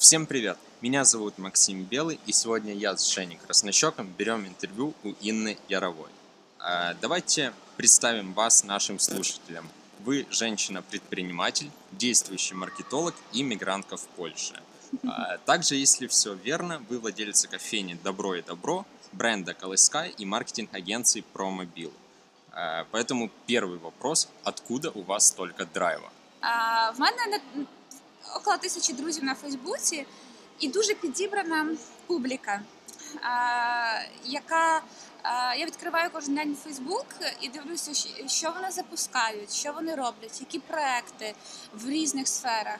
Всем привет! Меня зовут Максим Белый, и сегодня я с Женей Краснощеком берем интервью у Инны Яровой. А, Давайте представим вас нашим слушателям. Вы женщина-предприниматель, действующий маркетолог и мигрантка в Польше. А, Также, если все верно, вы владельцы кофейни «Добро и добро», бренда «Колыскай» и маркетинг-агенции «Промобил». А, Поэтому первый вопрос – откуда у вас столько драйва? А, в мене не- около тисячі друзів на Фейсбуці і дуже підібрана публіка, яка я відкриваю кожен день Фейсбук і дивлюся, що вони запускають, що вони роблять, які проекти в різних сферах,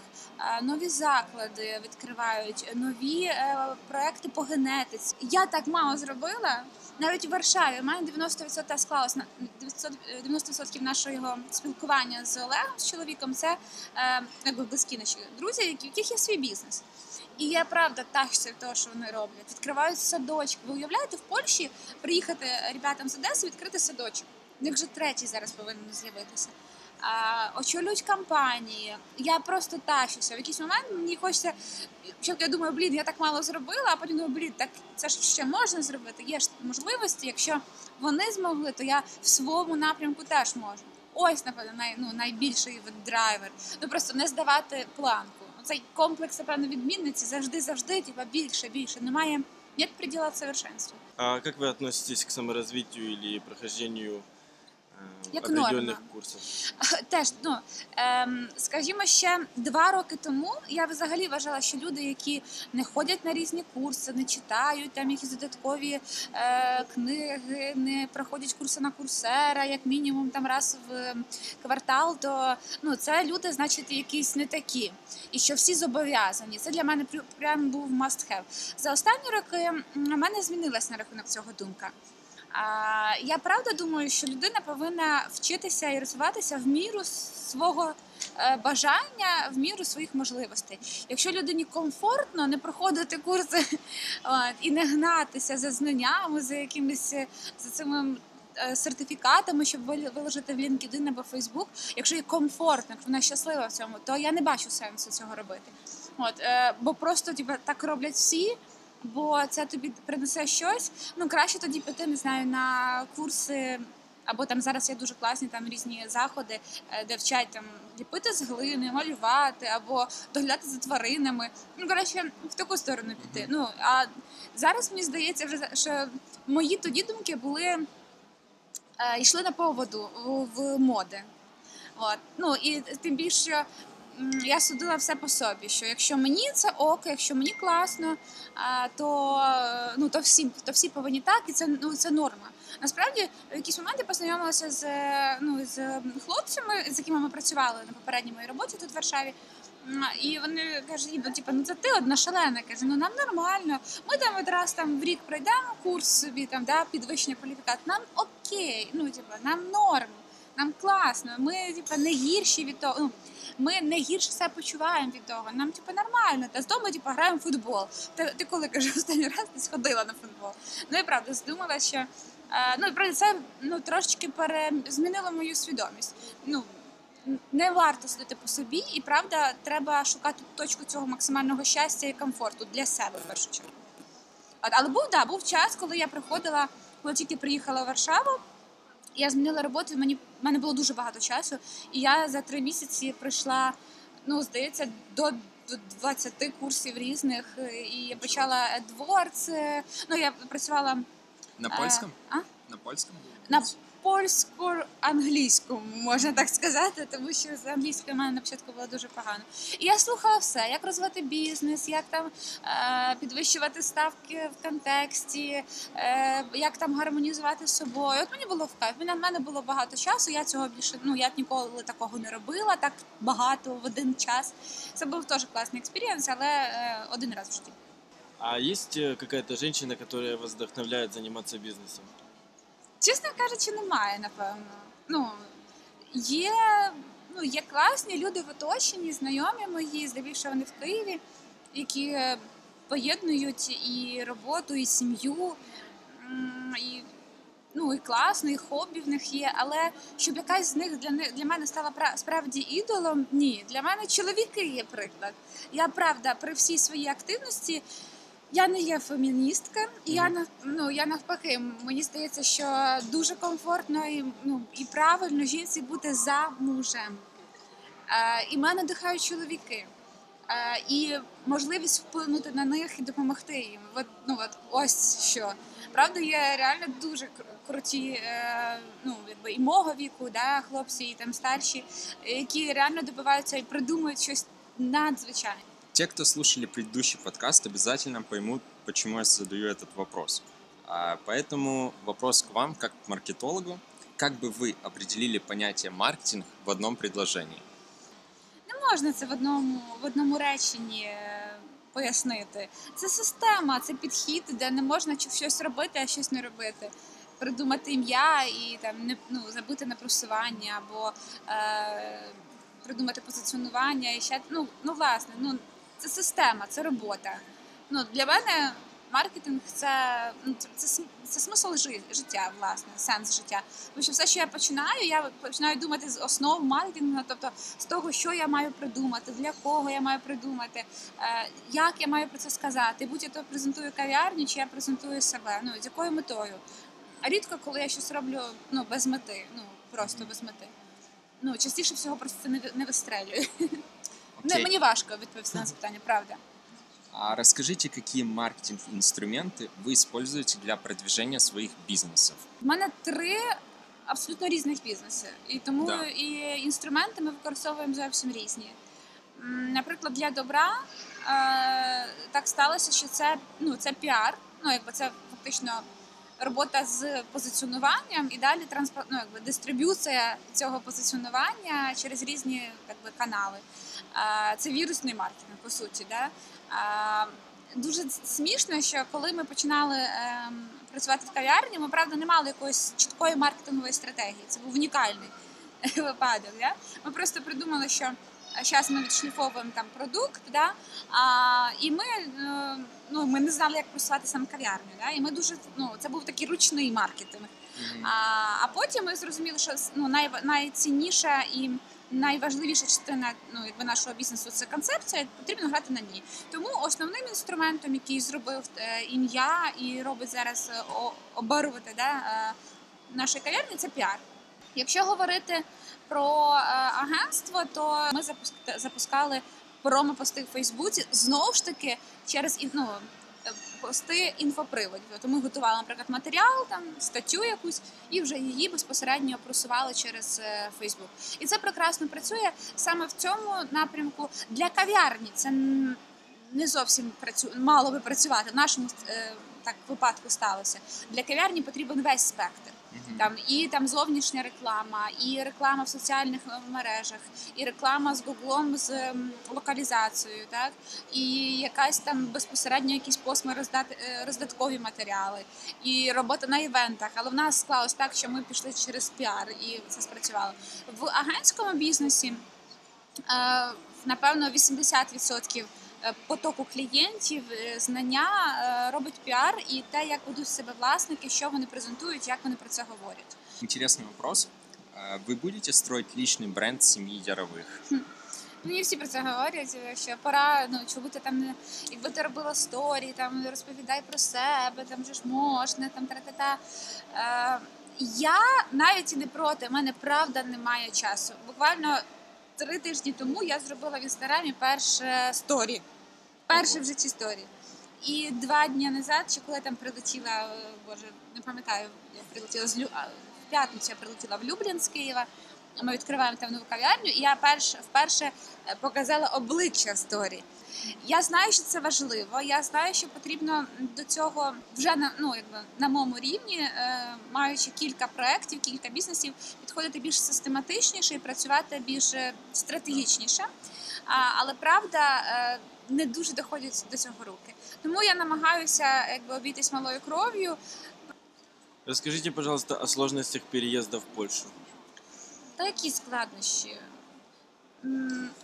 нові заклади відкривають, нові е, проекти по генетиці. Я так мало зробила. Навіть у Варшаві у мене 90% склалось на 90% нашого спілкування з Олегом, з чоловіком. Це е, якби близькі наші друзі, в яких є свій бізнес. І я правда тащуся від того, що вони роблять. Відкривають садочки. Ви уявляєте, в Польщі приїхати ребятам з Одеси, відкрити садочок. У них вже третій зараз повинен з'явитися. Очолюють кампанії. Я просто тащуся. В якийсь момент мені хочеться. Я думаю, блін, я так мало зробила, а потім думаю, блін, так це ж ще можна зробити. Є ж можливості. Якщо вони змогли, то я в своєму напрямку теж можу. Ось, напевно, най, ну, найбільший драйвер. Ну просто не здавати планку. Цей комплекс, напевно, відмінниці завжди, завжди, типа більше, більше. Немає як приділа совершенства. А как вы относитесь к саморазвитию или прохождению Як норма. курсов? Теж, ну ем, скажімо, ще два роки тому я взагалі вважала, що люди, які не ходять на різні курси, не читають там якісь додаткові е, книги, не проходять курси на курсера, як мінімум там раз в квартал, то ну це люди, значить, якісь не такі. І що всі зобов'язані. Це для мене прям був must have. За останні роки в мене змінилась на рахунок цього думка. А, я правда думаю, що людина повинна вчитися і розвиватися в міру свого е, бажання, в міру своїх можливостей. Якщо людині комфортно не проходити курси і не гнатися за знаннями, за якимись е, за цими. е, Сертифікатами, щоб вил- виложити в LinkedIn або Facebook, якщо їй комфортно, вона щаслива в цьому, то я не бачу сенсу цього робити. От, бо просто так роблять всі, бо це тобі принесе щось. Ну краще тоді піти, не знаю, на курси. Або там зараз є дуже класні там різні заходи, е, де вчать там ліпити з глини, малювати, або доглядати за тваринами. Ну коротше, в таку сторону піти. Ну а зараз мені здається, вже що мої тоді думки були е, йшли на поводу в, в моди. От. Ну і тим більше я судила все по собі, що якщо мені це ок, якщо мені класно, то, е, ну, то, всі, то всі повинні так, і це, ну, це норма. Насправді, в якісь моменти познайомилася з, е, ну, з хлопцями, з якими ми працювали на попередній моїй роботі тут в Варшаві. І вони кажуть, ну, типу, ну це ти одна шалена. Каже, ну нам нормально. Ми там от раз там в рік пройдемо курс собі, там, да, підвищення кваліфікації. Нам окей, ну, типу, нам норм, нам класно. Ми, типу, не гірші від того. Ну, ми не гірше себе почуваємо від того. Нам типу нормально. Та з дому типу, граємо в футбол. Ти, ти коли кажу, останній раз ти сходила на футбол. Ну і правда, здумала, що е, ну і правда, це ну трошечки пере змінило мою свідомість. Ну не варто судити по собі, і правда, треба шукати точку цього максимального щастя і комфорту для себе в першу чергу. Але був да, був час, коли я приходила, коли тільки приїхала в Варшаву. Я змінила роботу, мені в мене було дуже багато часу, і я за три місяці пройшла, ну здається, до, до 20 курсів різних. І я почала AdWords, е, Ну я працювала На польському? а? На польському? на польсько-англійському, можна так сказати, тому що з англійською в мене на початку було дуже погано. І я слухала все, як розвивати бізнес, як там е, підвищувати ставки в контексті, е, як там гармонізувати з собою. От мені було в кайф. В мене було багато часу. Я цього більше ну я ніколи такого не робила, так багато в один час. Це був теж класний experience, але е, один раз в житті. А есть какая-то женщина, которая вас вдохновляет заниматься бизнесом? Чесно кажучи, немає, напевно. Ну, є, ну, є класні люди в оточенні, знайомі мої, здебільшого вони в Києві, які поєднують і роботу, і сім'ю. І ну і класно, і хобі в них є, але щоб якась з них для них для мене стала справді ідолом, ні. Для мене чоловіки є приклад. Я правда при всій своїй активності. Я не є феміністка, і я нав- ну, я навпаки, мені здається, що дуже комфортно і, ну, і правильно жінці бути за мужем. Е, і мене надихають чоловіки. Е, і можливість вплинути на них і допомогти їм. От, ну, от, ось що. Правда, є реально дуже круті, е, ну, якби і мого віку, да, хлопці, і там старші, які реально добиваються і придумують щось надзвичайне. Те, кто слушали предыдущий подкаст, обязательно поймут, почему я задаю этот вопрос. А, Поэтому вопрос к вам, как к маркетологу. Как бы вы определили понятие маркетинг в одном предложении? Не можна це в одному, в одному реченні е, пояснити. Це система, це підхід, де не можна чи- щось робити, а щось не робити. Придумати ім'я і там не ну, забути на просування або е, придумати позиціонування і ще ну, ну власне, ну це система, це робота. Ну для мене маркетинг це, ну, це, це, це смисл жи- життя, власне, сенс життя. Тому що все, що я починаю, я починаю думати з основ маркетингу, тобто з того, що я маю придумати, для кого я маю придумати, е, як я маю про це сказати. Будь я то презентую кав'ярню, чи я презентую себе, ну з якою метою. А рідко, коли я щось роблю ну, без мети, ну просто без мети. Ну, частіше всього просто це не вистрелює. Не, Окей. мені важко відповісти на це питання, правда. А расскажите, какие маркетинг-инструменты вы используете для продвижения своих бизнесов? У мене три абсолютно різних бізнеси, і тому Да. і інструменти ми використовуємо зовсім різні. М, Наприклад, для добра е, так сталося, що це ну це піар. Ну якби це фактично робота з позиціонуванням і далі транспорт, ну, якби дистриб'юція цього позиціонування через різні якби, канали. Е, Це вірусний маркетинг, по суті. Да? Е, Дуже смішно, що коли ми починали ем, працювати в кав'ярні, ми правда не мали якоїсь чіткої маркетингової стратегії. Це був унікальний випадок. Да? Ми просто придумали, що зараз ми відшліфовуємо там продукт, да? а, і ми, е, ну, ми не знали, як просувати саме кав'ярню. Да? І ми дуже ну, це був такий ручний маркетинг. А, а потім ми зрозуміли, що ну, най, найцінніша і найважливіша частина ну, якби нашого бізнесу це концепція, потрібно грати на ній. Тому основним інструментом, який зробив е, ім'я і робить зараз е, о- оберувати да, е, нашої кав'ярні, це піар. Якщо говорити про агентство, то ми запускали промо-пости в Фейсбуці знову ж таки через ну, е, пости інфоприводів. Тобто ми готували, наприклад, матеріал, там статтю якусь, і вже її безпосередньо просували через е, Фейсбук. І це прекрасно працює саме в цьому напрямку для кав'ярні. Це не зовсім працю... мало би працювати. В нашому е, так випадку сталося. Для кав'ярні потрібен весь спектр. Там і там зовнішня реклама, і реклама в соціальних е, мережах, і реклама з Гуглом з ем, локалізацією, так і якась там безпосередньо якісь POSM и роздати е, роздаткові матеріали, і робота на івентах. Але в нас склалось так, що ми пішли через піар, і це спрацювало в агентському бізнесі. е, Напевно, 80% е, потоку клієнтів, е, знання е, робить піар і те, як ведуть себе власники, що вони презентують, як вони про це говорять. Интересный вопрос. А Вы будете строить личный бренд семьи Яровых? Мені всі про це говорять, що пора, ну чому ти там не якби ти робила сторі, там розповідай про себе, там же ж можна, там тра-та-та. Е, я навіть і не проти, в мене правда немає часу. Буквально три тижні тому я зробила в інстаграмі перше сторі. Перше в житті сторі. І два дні назад, чи коли я там прилетіла, е, боже, не пам'ятаю, я прилетіла з Лю... в п'ятницю я прилетіла в Люблін з Києва. Ми відкриваємо там нову кав'ярню, і я перш, вперше е, показала обличчя сторі. Я знаю, що це важливо. Я знаю, що потрібно до цього вже на ну якби на моєму рівні, е, маючи кілька проєктів, кілька бізнесів, підходити більш систематичніше і працювати більш е, стратегічніше. Але правда не дуже доходять до цього руки. Тому я намагаюся якби обійтись малою кров'ю. Расскажите, пожалуйста, о сложностях переезда в Польшу. Та які складнощі?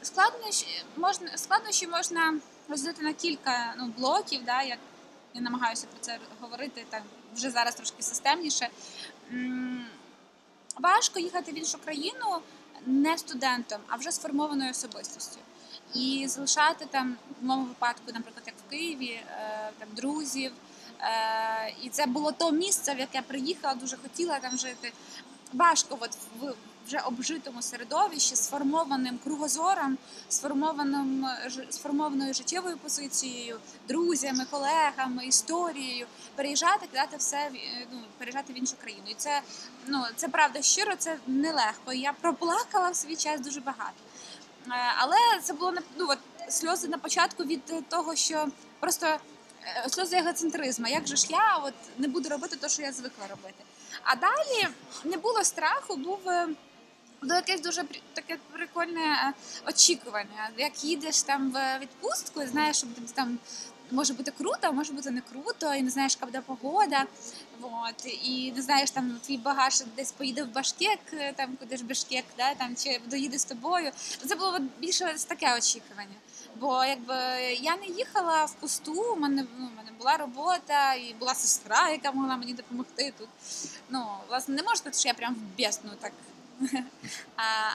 Складнощі можна, складнощі можна розділити на кілька ну, блоків. Да? Я, я намагаюся про це говорити так вже зараз трошки системніше. Важко їхати в іншу країну не студентом, а вже сформованою особистістю. І залишати там, в моєму випадку, наприклад, як в Києві, е, там друзів. Е, і це було то місце, в яке приїхала, дуже хотіла там жити. Важко, от в вже обжитому середовищі, сформованим кругозором, сформованим е, сформованою життєвою позицією, друзями, колегами, історією, переїжджати, кидати все е, ну, переїжджати в іншу країну. І це ну це правда щиро, це нелегко. Я проплакала в свій час дуже багато. Е, Але це було ну, от, сльози на початку від того, що просто сльози егоцентризму. Як же ж я от не буду робити те, що я звикла робити. А далі не було страху, був. Було якесь дуже таке прикольне е, очікування. Як їдеш там в відпустку, і знаєш, що там може бути круто, а може бути не круто, і не знаєш, яка буде погода. Вот. І не знаєш, там твій багаж десь поїде в Башкек, е, там куди ж Башкек, да, там, чи доїде з тобою. Це було більше таке очікування. Бо якби я не їхала в пусту, у мене, ну, мене була робота і була сестра, яка могла мені допомогти тут. Ну, власне, не можна сказати, що я прям в бісну так.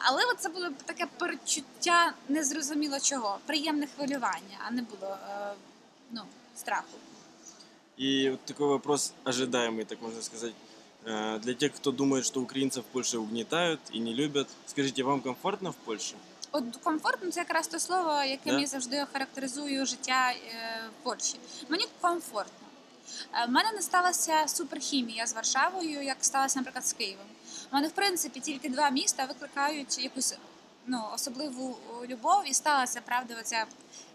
Але це було таке перечуття незрозуміло чого. Приємне хвилювання, а не було е, ну, страху. И вот такой вопрос ожидаемый, так можно сказать. Э, Для тех, кто думает, что украинцев в Польше угнетают и не любят, скажите, вам комфортно в Польше? От комфортно це якраз те слово, яким Да? я завжди характеризую життя е, в Польщі. Мені комфортно. Е, В мене не сталася суперхімія з Варшавою, як сталося, наприклад, з Києвом. Мене, в принципі, тільки два міста викликають якусь ну, особливу любов, і сталася правда оця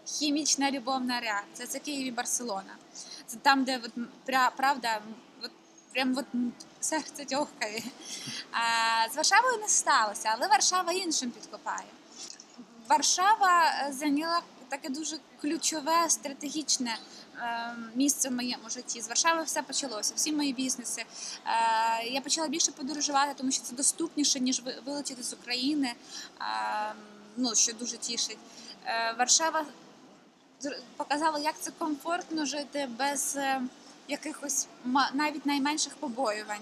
хімічна любовна реакція. Це Київ і Барселона. Це там, де от, правда, от, прям от серце тьохкає. А, з Варшавою не сталося, але Варшава іншим підкопає. Варшава е, зайняла таке дуже ключове стратегічне місце в моєму житті. З Варшави все почалося, всі мої бізнеси. Е, я почала більше подорожувати, тому що це доступніше, ніж ви- вилетіти з України, е, ну, що дуже тішить. Е, Варшава показала, як це комфортно жити без е, якихось навіть найменших побоювань.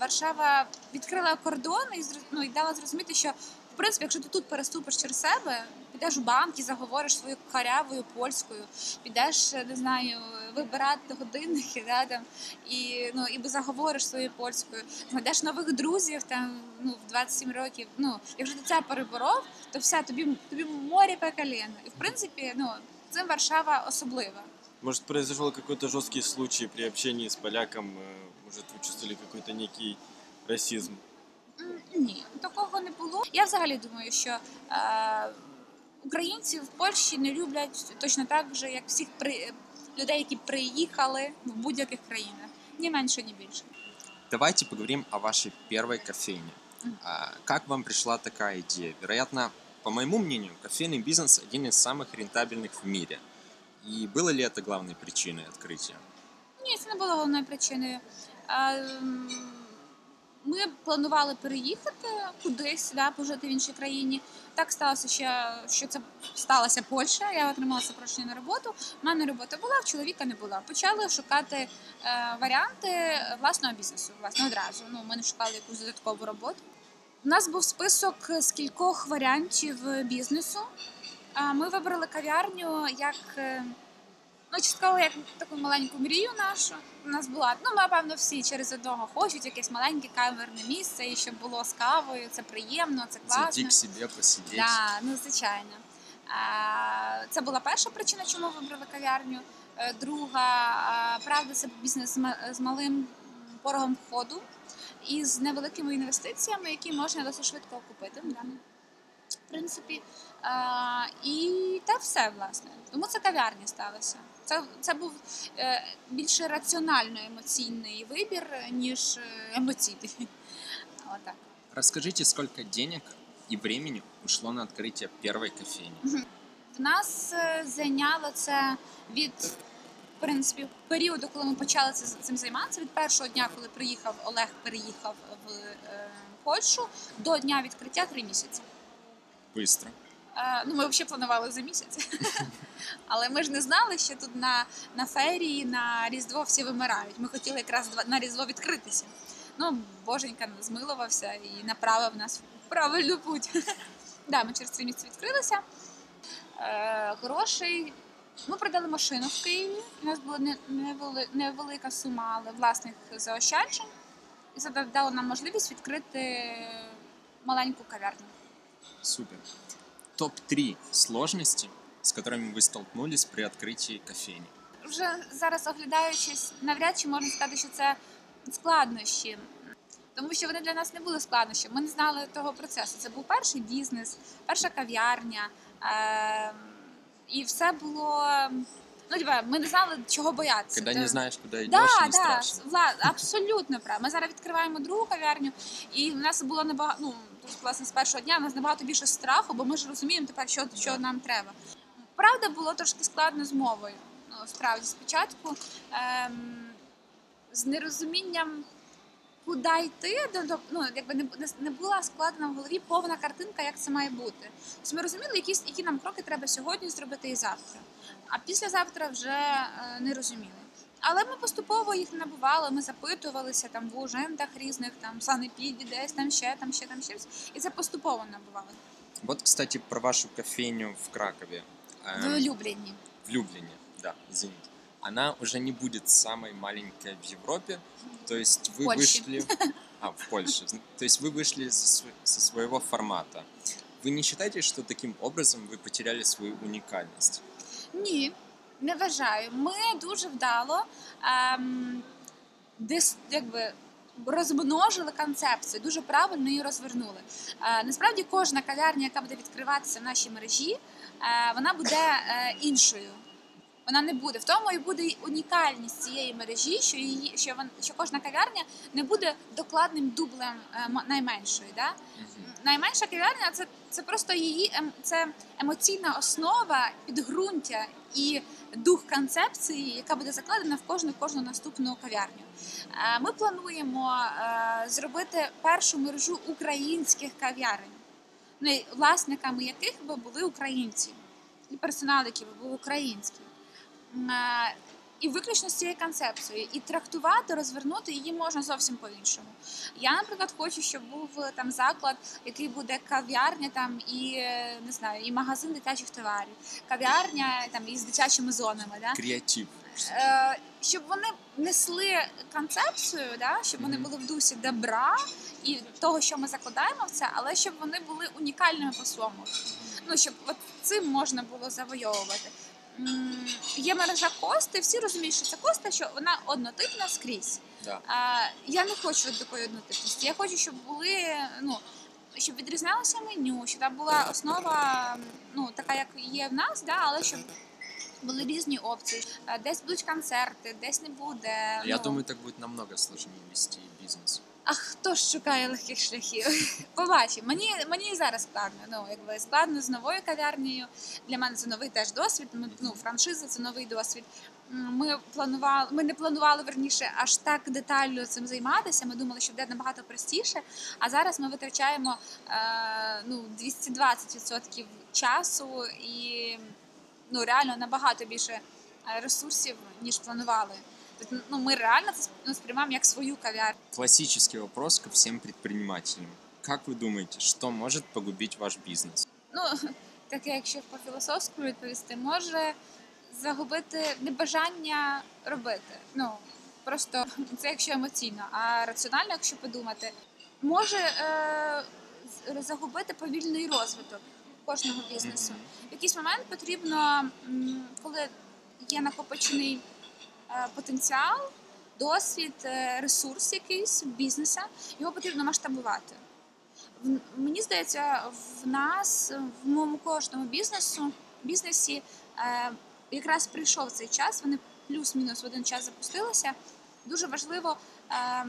Варшава відкрила кордон і ну, і дала зрозуміти, що в принципі, якщо ти тут переступиш через себе, підеш в банк і заговориш свою карявою польською, підеш, не знаю, вибирати годинники, да, там, і, ну, і заговориш своєю польською, знайдеш нових друзів там, ну, в 27 років. Ну, якщо ти це переборов, то все, тобі, тобі море по коліна. І в принципі, ну, цим Варшава особлива. Может, произошел какой-то жесткий случай при общении с поляком? э, Может, вы чувствовали какой-то некий расизм? М, Ні, такого не було. Я взагалі думаю, що е, українці в Польщі не люблять точно так же, як всіх при... людей, які приїхали в будь-яких країнах. Ні менше, ні більше. Давайте поговорим о вашей первой кофейне. Мгм. А, Как вам пришла такая идея? Вероятно, по моему мнению, кофейный бизнес один из самых рентабельных в мире. И было ли это главной причиной открытия? Ні, це не було головною причиною. Е, м, ми планували переїхати кудись, да, пожити в іншій країні. Так сталося, що, що це сталася Польща. Я отримала запрошення на роботу. У мене робота була, в чоловіка не була. Почали шукати е, варіанти власного бізнесу. Власне, одразу. Ну, ми не шукали якусь додаткову роботу. У нас був список з кількох варіантів бізнесу. Ми вибрали кав'ярню як е, ну, частково як таку маленьку мрію нашу. У нас була. Ну, напевно, всі через одного хочуть якесь маленьке камерне місце, і щоб було з кавою. Це приємно, це класно. Зайти себе, посидеть. Да, ну звичайно. Це була перша причина, чому вибрали кав'ярню. Е, Друга, правда, це бізнес з ма- з малим порогом входу і з невеликими інвестиціями, які можна досить швидко окупити. Да. В принципі, і та все, власне. Тому це кав'ярня сталося. Це, це був е, більше раціонально емоційний вибір, ніж е, емоційний. Отак. Расскажите, сколько денег и времени ушло на открытие первой кофейни? В нас е, зайняло це від в принципі періоду, коли ми почали цим займатися, від першого дня, коли приїхав Олег, переїхав в е, Польщу, до дня відкриття три місяці. Быстро. Е, Ну, ми взагалі планували за місяць. Але ми ж не знали, що тут на, на ферії, на Різдво всі вимирають. Ми хотіли якраз на Різдво відкритися. Ну, боженька змилувався і направив нас в правильну путь. Да, ми через три місяці відкрилися. Е, Грошей. Ми продали машину в Києві. У нас була невели- невелика сума, але власних заощаджень. І це дало нам можливість відкрити маленьку кав'ярню. Супер Топ-3 сложности, с которыми вы столкнулись при открытии кофейни. Вже зараз оглядаючись, навряд чи можна сказати, що це складнощі. Тому що вони для нас не були складнощами. Ми не знали того процесу. Це був перший бізнес, перша кав'ярня. Е- і все було. Ну, типа, ми не знали, чого боятися. Когда Та- не знаешь, куда идешь, Да, не да, страшно. Вла, абсолютно правда. Ми зараз відкриваємо другу кав'ярню, і в нас було набагато, ну, власне, з першого дня у нас набагато більше страху, бо ми ж розуміємо тепер, що, що нам треба. Правда, було трошки складно з мовою. Ну, справді, спочатку ем, з нерозумінням, куди йти, ну, якби не, не була складена в голові повна картинка, як це має бути. Тобто ми розуміли, які, які нам кроки треба сьогодні зробити і завтра. А післязавтра вже е, не розуміли. Але ми поступово їх набували, ми запитувалися там в ужендах різних, там в санепіді, десь там ще, там ще, там ще. І це поступово набували. Вот, кстати, про вашу кофейню в Кракове. В Эм, улюблені. в Люблине, да, извините. Она уже не будет самой маленькой в Европе. То есть вы Польше. вышли... А, в Польше. То есть вы вышли со, св- со своего формата. Вы не считаете, что таким образом вы потеряли свою уникальность? Ні, не вважаю. Ми дуже вдало ем, дис, якби, розмножили концепцію, дуже правильно її розвернули. Е, насправді кожна кав'ярня, яка буде відкриватися в нашій мережі, е, вона буде е, іншою. Вона не буде. В тому і буде унікальність цієї мережі, що її що вон, що кожна кав'ярня не буде докладним дублем е, найменшої. Да? найменша кав'ярня це, це просто її ем, це емоційна основа, підґрунтя і дух концепції, яка буде закладена в кожну кожну наступну кав'ярню. Е, Ми плануємо е, зробити першу мережу українських кав'ярень, ну, власниками яких би були українці, і персонал, який би був український. Е, І виключно з цією концепцією, і трактувати, розвернути її можна зовсім по-іншому. Я, наприклад, хочу, щоб був е, там заклад, який буде кав'ярня там і е, не знаю, і магазин дитячих товарів, кав'ярня там із дитячими зонами. Да? Креатив. Е, щоб вони несли концепцію, да? щоб вони були в дусі добра і того, що ми закладаємо в це, але щоб вони були унікальними по своєму. Ну щоб от цим можна було завойовувати. Є мережа кости, всі розуміють, що це коста, що вона однотипна скрізь. Да. А, я не хочу такої однотипності. Я хочу, щоб були, ну, щоб відрізнялося меню, щоб там була основа, ну, така, як є в нас, да, але щоб були різні опції. Е, Десь будуть концерти, десь не буде. Я ну. думаю, так будет намного сложнее вести бизнес. А хто ж шукає легких шляхів? Побачимо. Мені мені і зараз складно. Ну якби складно з новою кав'ярнею. Для мене це новий теж досвід. Ну, франшиза це новий досвід. Ми планували, ми не планували верніше аж так детально цим займатися. Ми думали, що буде набагато простіше. А зараз ми витрачаємо е, ну 220% часу і ну реально набагато більше е, ресурсів ніж планували. Тобто, ну ми реально це ну, сприймаємо як свою кав'ярню. Классический вопрос ко всем предпринимателям. Как вы думаете, что может погубить ваш бизнес? Ну, таке, якщо по філософську відповісти, може загубити небажання робити. Ну просто це якщо емоційно, а раціонально, якщо подумати, може е, загубити повільний розвиток кожного бізнесу. В якийсь момент потрібно, коли є накопичений потенціал, досвід, е, ресурс якийсь бізнеса, його потрібно масштабувати. Мені здається, в нас, в моєму кожному бізнесу, бізнесі, е, якраз прийшов цей час, вони плюс-мінус в один час запустилися. Дуже важливо е,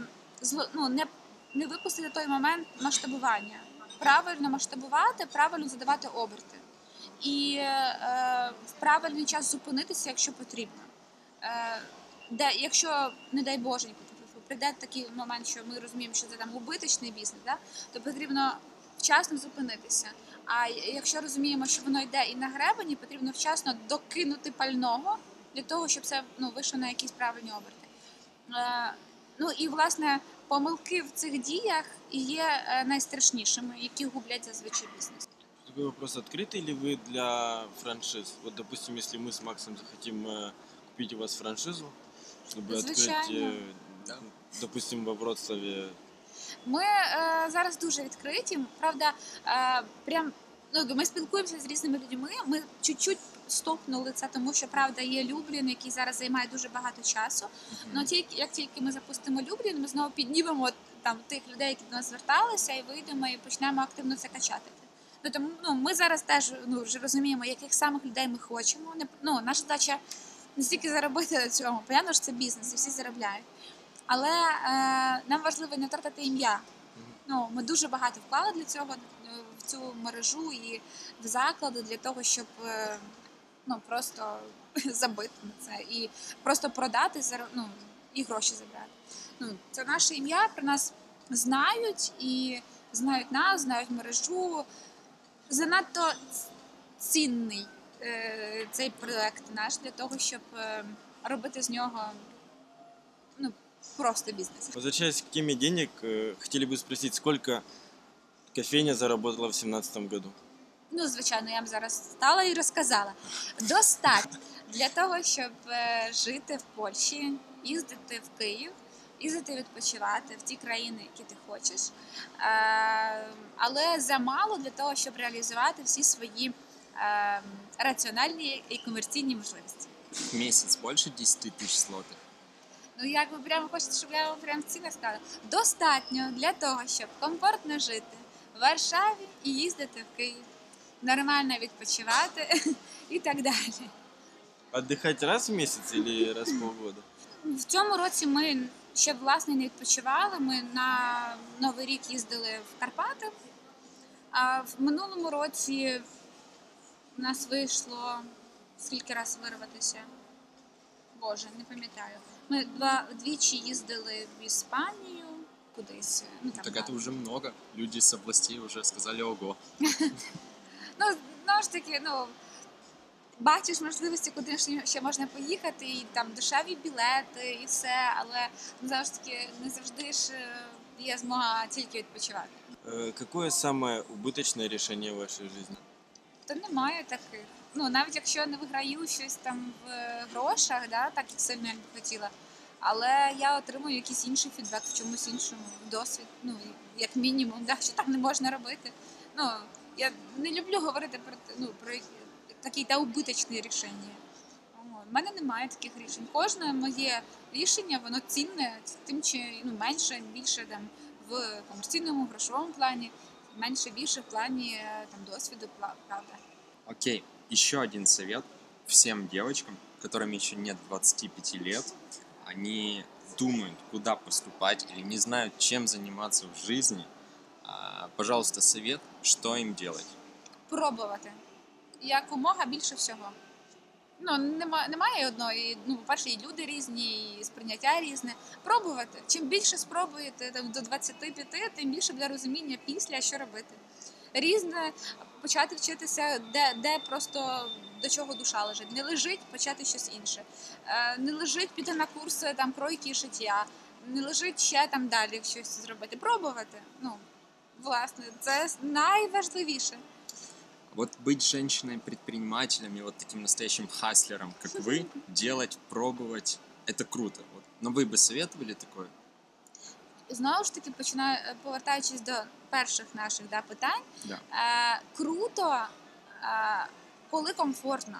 ну, не, не випустити той момент масштабування. Правильно масштабувати, правильно задавати оберти. І е, в правильний час зупинитися, якщо потрібно. Е, де, якщо, не дай Боже, прийде такий момент, що ми розуміємо, що це там убиточний бізнес, да, то потрібно вчасно зупинитися. А якщо розуміємо, що воно йде і на гребені, потрібно вчасно докинути пального для того, щоб це ну, вийшло на якісь правильні оберти. Е, ну і власне помилки в цих діях і є е, найстрашнішими, які гублять зазвичай бізнес. Такой вопрос, открыты ли вы для франшиз? Вот, допустим, если мы с Максом захотим э, купить у вас франшизу, чтобы открыть, Звичайно. э, Да. допустим, во Вроцлаве Ми е, зараз дуже відкриті. Правда, е, прям ну, ми спілкуємося з різними людьми. Ми чуть-чуть стопнули це, тому що правда є Люблін, який зараз займає дуже багато часу. Ну тільки як тільки ми запустимо Люблін, ми знову піднімемо там тих людей, які до нас зверталися, і вийдемо і почнемо активно це качати. Ну тому ну ми зараз теж ну вже розуміємо, яких самих людей ми хочемо. Не ну наша задача не стільки заробити на цьому. Понятно, що це бізнес, і всі заробляють. Але е, нам важливо не втратити ім'я. Ну ми дуже багато вклали для цього в цю мережу і в заклади для того, щоб е, ну просто забити на це і просто продати ну, і гроші забрати. Ну, це наше ім'я, про нас знають і знають нас, знають мережу. Занадто цінний цей проект наш для того, щоб е, робити з нього ну, просто бізнес. Возвращаясь к теме денег, э, хотели бы спросить, сколько кофейня заработала в 2017 году? Ну, звичайно, я вам зараз стала і розказала. Достатньо для того, щоб е, жити в Польщі, їздити в Київ, їздити відпочивати в ті країни, які ти хочеш. Е, але замало для того, щоб реалізувати всі свої е, раціональні і комерційні можливості. В месяц больше 10 тысяч злотых. Ну, як ви прямо хочете, щоб я вам прям ціни сказала? Достатньо для того, щоб комфортно жити в Варшаві і їздити в Київ, нормально відпочивати і так далі. Отдыхать раз в месяц или раз в полгода? В цьому році ми ще власне не відпочивали. Ми на Новий рік їздили в Карпати. А в минулому році у нас вийшло скільки раз вирватися? Боже, не пам'ятаю. Ми два двічі їздили в Іспанію, кудись. Ну, там, Так да. это уже много. Люди с областей уже сказали ого. Ну, знову ж таки, ну. Бачиш можливості, куди ще- ще можна поїхати, і там дешеві білети, і все, але ну, знову ж таки не завжди ж е, є змога тільки відпочивати. Э, Какое самое убыточное решение в вашей жизни? То немає таких. Ну навіть якщо я не виграю щось там в грошах, да, так як сильно я б хотіла. Але я отримую якийсь інший фідбек в чомусь іншому, досвід, ну як мінімум, да, що там не можна робити. Ну я не люблю говорити про ну, про такі та убиточні рішення. У мене немає таких рішень. Кожне моє рішення воно цінне тим чи ну менше, більше там в комерційному грошовому плані, менше більше в плані е, там досвіду, пла- правда. Окей, еще один совет всем девочкам, которым еще нет 25 лет. Они думают, куда поступать или не знают, чем заниматься в жизни. А, Пожалуйста, совет, что им делать. Пробувати якомога більше всього. Ну, нема, немає одної. Ну, по-перше, і люди різні, і сприйняття різне. Пробувати. Чим більше спробуєте там, до 25, тим більше буде розуміння після, що робити. Різне почати вчитися, де, де просто до чого душа лежить. Не лежить, почати щось інше. Е, не лежить піти на курси там кройки шиття, не лежить ще там далі щось зробити. Пробувати. Ну, власне, це найважливіше. Вот быть женщиной-предпринимателем и вот таким настоящим хаслером, как вы, делать, пробовать, это круто. Вот. Но вы бы советовали такое? знову ж таки починаю е, повертаючись до перших наших да, питань. Да. Е, круто, е, коли комфортно.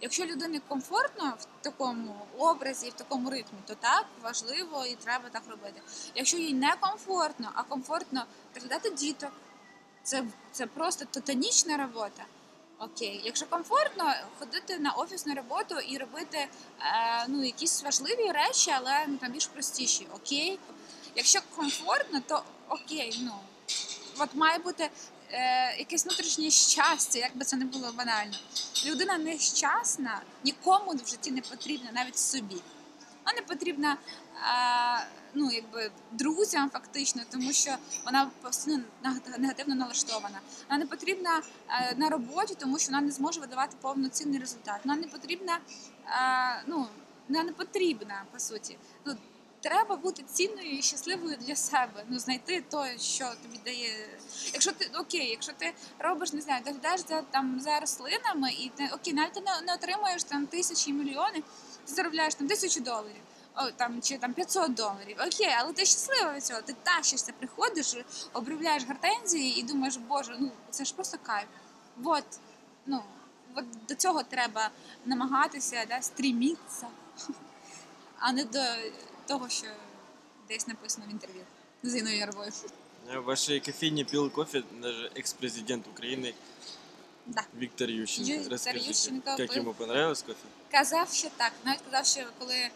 Якщо людині комфортно в такому образі, в такому ритмі, то так важливо і треба так робити. Якщо їй не комфортно, а комфортно доглядати діток, це, це просто титанічна робота. Окей, якщо комфортно, ходити на офісну роботу і робити е, ну, якісь важливі речі, але ну, там більш простіші. Окей. Якщо комфортно, то окей, ну от має бути е, якесь внутрішнє щастя, як би це не було банально. Людина нещасна, нікому в житті не потрібна, навіть собі. Вона не потрібна е, ну якби друзям, фактично, тому що вона постійно негативно налаштована. Вона не потрібна е, на роботі, тому що вона не зможе видавати повноцінний результат. Вона не потрібна, е, ну вона не потрібна по суті. Ну треба бути цінною і щасливою для себе. Ну знайти те, що тобі дає. Якщо ти окей, якщо ти робиш, не знаю, доглядаєш за там за рослинами, і ти окей, навіть ти не, не отримуєш там тисячі мільйони, ти заробляєш там тисячу доларів. О, там чи там 500 доларів. Окей, але ти щаслива від цього. Ти тащишся, приходиш, обробляєш гортензії і думаєш, боже, ну це ж просто кайф. От, ну, от до цього треба намагатися, да, стрімітися, а не до того, що десь написано в інтерв'ю з Іною Яровою. Э, В вашей кофейне пил кофе даже екс-президент Украины Да. Виктор Ющенко. Виктор Расскажите, Ющенко как пил. ему понравилось кофе? Казав, що так. Навіть казав, що коли е,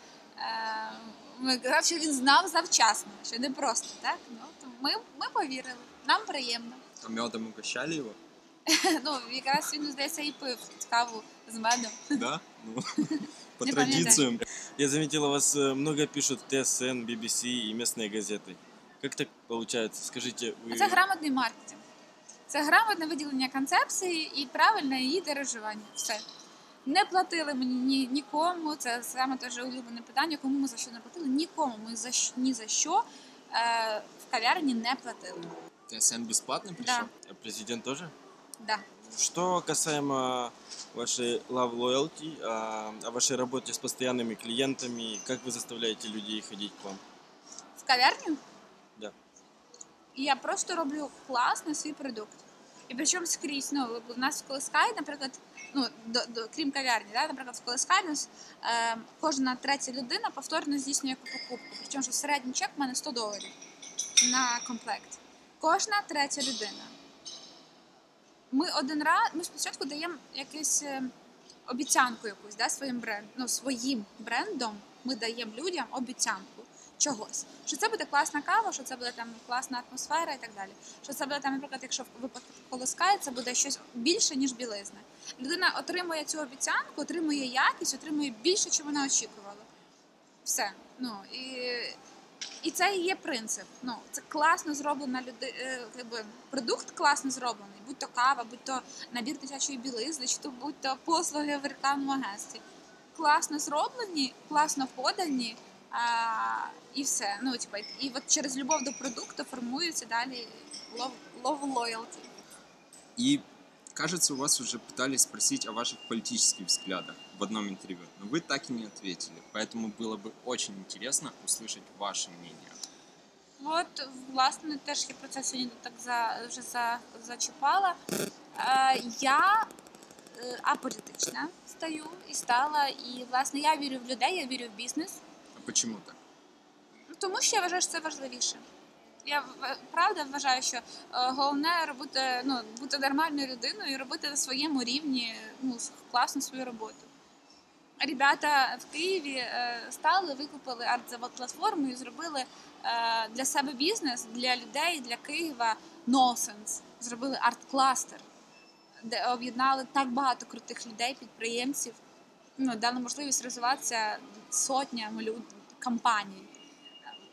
ми казав, що він знав завчасно, що не просто так. Ну то ми, ми повірили. Нам приємно. А медом угощали его? Ну якраз він здається і пив каву з медом. Да? Ну, по Не традициям. Я заметил, у вас э, много пишут ТСН, BBC и местные газеты. Как так получается? Скажите, вы... Це грамотний маркетинг. Це грамотне виділення концепції і правильне її дирижування. Все. Не платили мені ні, нікому. Це саме теж улюблене питання, кому ми за що не платили. Нікому ми за щ- ні за що е, в кав'ярні не платили. ТСН бесплатно пришел? Да. А президент тоже? Да. Что касаемо вашей love loyalty, а, о вашей работе с постоянными клиентами, как вы заставляете людей ходить к вам? В кав'ярню? Да. Я просто роблю класно свій продукт. І причому скрізь, ну, у нас в Колискай, наприклад, ну, до, до, крім кав'ярні, да, наприклад, в у е, кожна третя людина повторно здійснює покупку. Причому що середній чек в мене 100 доларів на комплект. Кожна третя людина. Ми один раз, ми спочатку даємо якусь е, обіцянку якусь, да, своїм бренд, ну, своїм брендом ми даємо людям обіцянку чогось. Що це буде класна кава, що це буде там класна атмосфера і так далі. Що це буде там, наприклад, якщо в випадку колоскає, це буде щось більше, ніж білизна. Людина отримує цю обіцянку, отримує якість, отримує більше, чим вона очікувала. Все. Ну і, і це і є принцип. Ну, це класно зроблена люди, е, якби, продукт класно зроблений, будь то кава, будь то набір дитячої білизни, чи то будь то послуги в рекламному агентстві. Класно зроблені, класно подані. А, і все. Ну, типа, і от через любов до продукту формується далі love, love loyalty. И, кажется, у вас уже пытались спросить о ваших политических взглядах в одном интервью, но вы так и не ответили. Поэтому было бы очень интересно услышать ваше мнение. От, власне, теж я про це сьогодні так за, вже за, зачіпала. Е, я е, аполітична стаю і стала, і власне я вірю в людей, я вірю в бізнес. А почему так? Ну, Тому що я вважаю, що це важливіше. Я правда вважаю, що е, головне робити, ну, бути нормальною людиною і робити на своєму рівні ну, класно свою роботу. Ребята в Києві е, стали, викупили арт платформу і зробили е, для себе бізнес, для людей, для Києва носенс. Зробили арт-кластер, де об'єднали так багато крутих людей, підприємців. Ну, дали можливість розвиватися сотням компаній.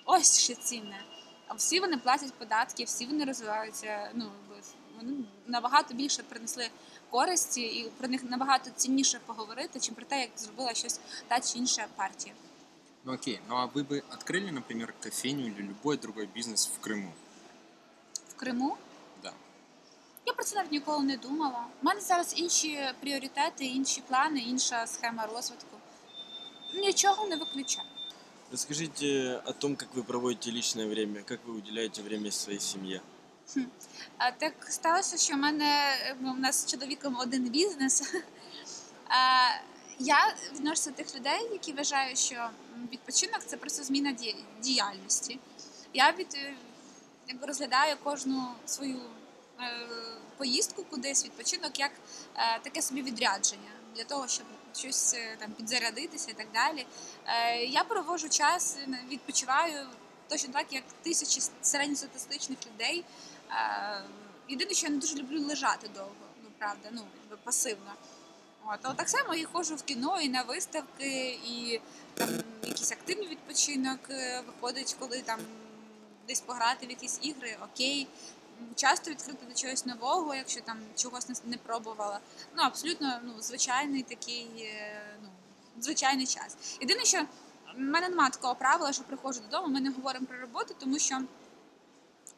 Ось що цінне. А всі вони платять податки, всі вони розвиваються. Ну, якби вони набагато більше принесли користі, і про них набагато цінніше поговорити, чим про те, як зробила щось та чи інша партія. Ну окей, ну а вы бы открыли, например, кофейню или любой другой бизнес в Крыму? В Криму Да. я про це навіть ніколи не думала. У мене зараз інші пріоритети, інші плани, інша схема розвитку. Нічого не виключаю. Расскажите о том, как вы проводите личное время, как вы уделяете время своей семье. А так сталося, що в мене ну, у нас з чоловіком один бізнес. А, я відношуся до тих людей, які вважають, що відпочинок це просто зміна діяльності. Я від, е, якби розглядаю кожну свою е, поїздку кудись, відпочинок, як е, таке собі відрядження для того, щоб щось е, там підзарядитися і так далі. Е, я проводжу час, е, відпочиваю точно так, як тисячі середньостатистичних людей. Єдине, що я не дуже люблю лежати довго, ну правда, ну пасивно. От, але так само і ходжу в кіно, і на виставки, і там якийсь активний відпочинок виходить, коли там десь pограти в якісь ігри, окей. Часто відкрити до чогось нового, якщо там чогось не, пробувала. Ну, абсолютно ну, звичайний такий, е, ну, звичайний час. Єдине, що в мене немає такого правила, що приходжу додому, ми не говоримо про роботу, тому що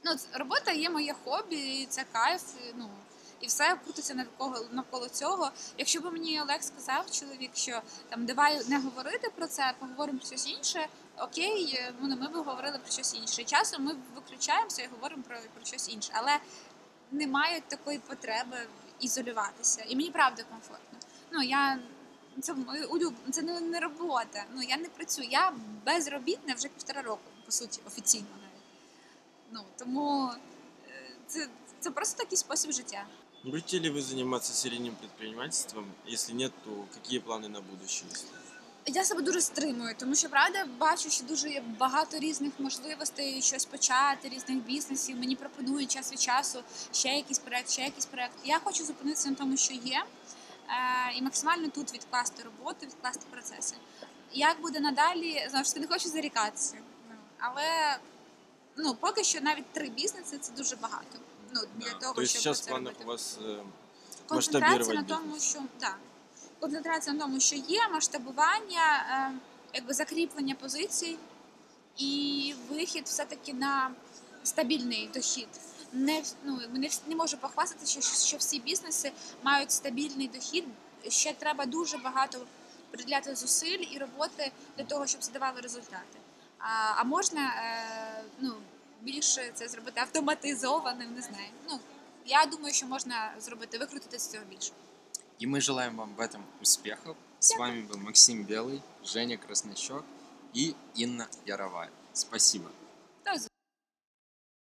ну, робота є моє хобі, і це кайф. Ну, і все крутиться навколо, навколо цього. Якщо б мені Олег сказав, чоловік, що там давай не говорити про це, поговоримо про щось інше, окей, е, ну, ми б говорили про щось інше. І Часом ми виключаємося і говоримо про, про щось інше. Але немає такої потреби ізолюватися. І мені правда комфортно. Ну, я це моє улюб... це не, не робота. Ну я не працюю. Я безробітна вже півтора року, по суті, офіційно навіть. Ну тому е, це, це просто такий спосіб життя. Будете ли вы заниматься серийным предпринимательством? Если нет, то какие планы на будущее? Я себе дуже стримую, тому що правда бачу, що дуже є багато різних можливостей щось почати, різних бізнесів. Мені пропонують час від часу ще якийсь проект, ще якийсь проект. Я хочу зупинитися на тому, що є, е, і максимально тут відкласти роботу, відкласти процеси. Як буде надалі, знову ж таки, не хочу зарікатися. Але ну поки що навіть три бізнеси це дуже багато. Ну для Да. того, щоб сейчас це робити. у вас э, концентрація на тому, що да, концентрація на тому, що є масштабування, е, якби закріплення позицій і вихід все-таки на стабільний дохід. Не, ну, не, не можу похвастати, що, що всі бізнеси мають стабільний дохід. Ще треба дуже багато приділяти зусиль і роботи для того, щоб це давало результати. А, а можна е, ну, більше це зробити автоматизованим, не знаю. Ну, я думаю, що можна зробити, викрутити з цього більше. И мы желаем вам в этом успехов. С вами был Максим Белый, Женя Краснощек и Инна Яровая. Спасибо.